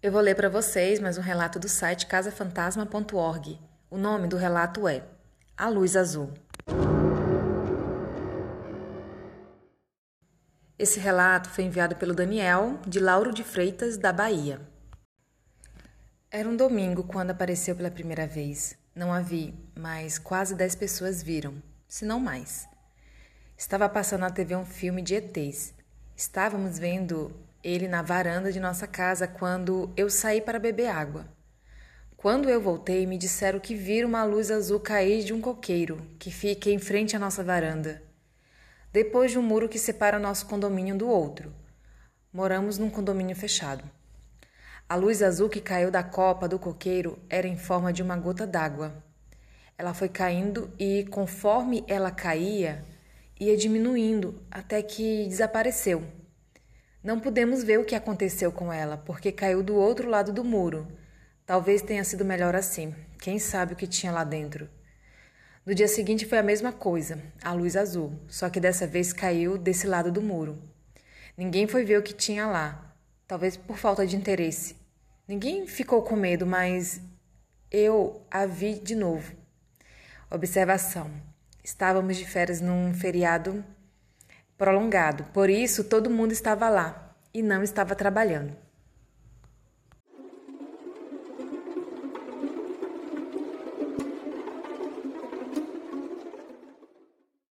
Eu vou ler para vocês mais um relato do site casafantasma.org. O nome do relato é A Luz Azul. Esse relato foi enviado pelo Daniel, de Lauro de Freitas, da Bahia. Era um domingo quando apareceu pela primeira vez. Não a vi, mas quase dez pessoas viram, se não mais. Estava passando na TV um filme de ETs. Estávamos vendo ele na varanda de nossa casa quando eu saí para beber água. Quando eu voltei, me disseram que viram uma luz azul cair de um coqueiro que fica em frente à nossa varanda, depois de um muro que separa nosso condomínio do outro. Moramos num condomínio fechado. A luz azul que caiu da copa do coqueiro era em forma de uma gota d'água. Ela foi caindo e, conforme ela caía, ia diminuindo até que desapareceu. Não pudemos ver o que aconteceu com ela, porque caiu do outro lado do muro. Talvez tenha sido melhor assim. Quem sabe o que tinha lá dentro? No dia seguinte foi a mesma coisa, a luz azul, só que dessa vez caiu desse lado do muro. Ninguém foi ver o que tinha lá, talvez por falta de interesse. Ninguém ficou com medo, mas eu a vi de novo. Observação: estávamos de férias num feriado prolongado. Por isso, todo mundo estava lá e não estava trabalhando.